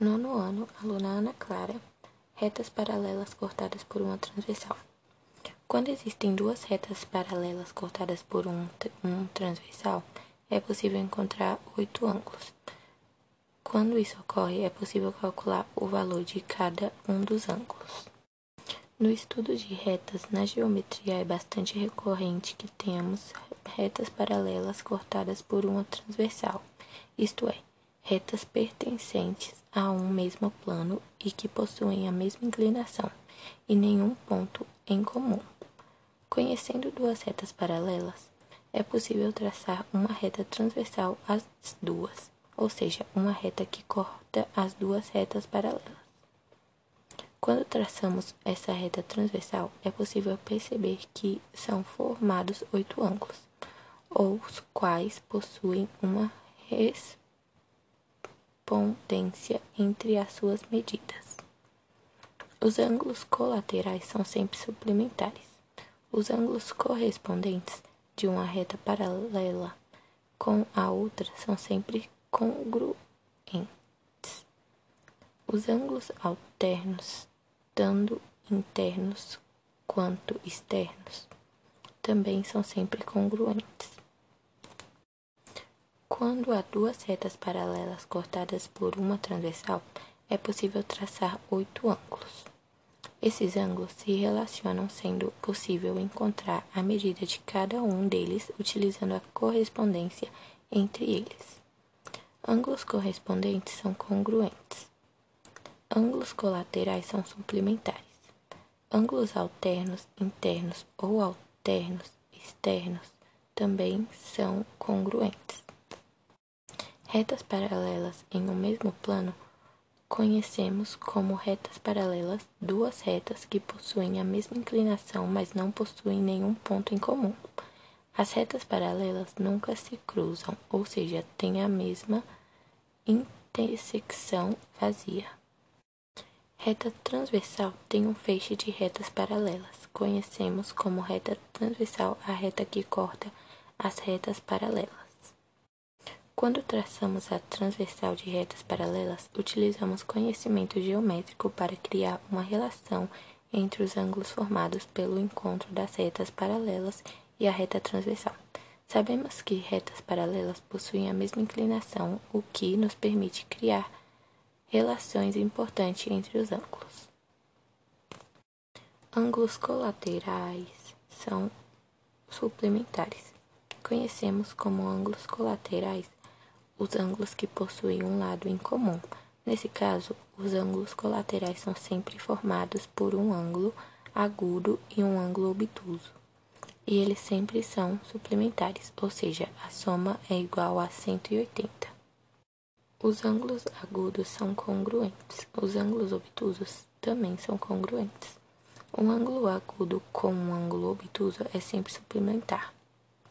Nono ano, aluna Ana Clara, retas paralelas cortadas por uma transversal. Quando existem duas retas paralelas cortadas por um, um transversal, é possível encontrar oito ângulos. Quando isso ocorre, é possível calcular o valor de cada um dos ângulos. No estudo de retas, na geometria é bastante recorrente que tenhamos retas paralelas cortadas por uma transversal, isto é, retas pertencentes a um mesmo plano e que possuem a mesma inclinação e nenhum ponto em comum. Conhecendo duas retas paralelas, é possível traçar uma reta transversal às duas, ou seja, uma reta que corta as duas retas paralelas. Quando traçamos essa reta transversal, é possível perceber que são formados oito ângulos, os quais possuem uma correspondência entre as suas medidas. Os ângulos colaterais são sempre suplementares. Os ângulos correspondentes de uma reta paralela com a outra são sempre congruentes. Os ângulos alternos, tanto internos quanto externos, também são sempre congruentes. Quando há duas retas paralelas cortadas por uma transversal, é possível traçar oito ângulos. Esses ângulos se relacionam, sendo possível encontrar a medida de cada um deles utilizando a correspondência entre eles. Ângulos correspondentes são congruentes. Ângulos colaterais são suplementares. Ângulos alternos, internos ou alternos, externos também são congruentes. Retas paralelas em um mesmo plano conhecemos como retas paralelas duas retas que possuem a mesma inclinação, mas não possuem nenhum ponto em comum. As retas paralelas nunca se cruzam, ou seja, têm a mesma intersecção vazia. Reta transversal tem um feixe de retas paralelas. Conhecemos como reta transversal a reta que corta as retas paralelas. Quando traçamos a transversal de retas paralelas, utilizamos conhecimento geométrico para criar uma relação entre os ângulos formados pelo encontro das retas paralelas e a reta transversal. Sabemos que retas paralelas possuem a mesma inclinação, o que nos permite criar relações importantes entre os ângulos. Ângulos colaterais são suplementares. Conhecemos como ângulos colaterais os ângulos que possuem um lado em comum. Nesse caso, os ângulos colaterais são sempre formados por um ângulo agudo e um ângulo obtuso. E eles sempre são suplementares, ou seja, a soma é igual a 180. Os ângulos agudos são congruentes. Os ângulos obtusos também são congruentes. Um ângulo agudo com um ângulo obtuso é sempre suplementar.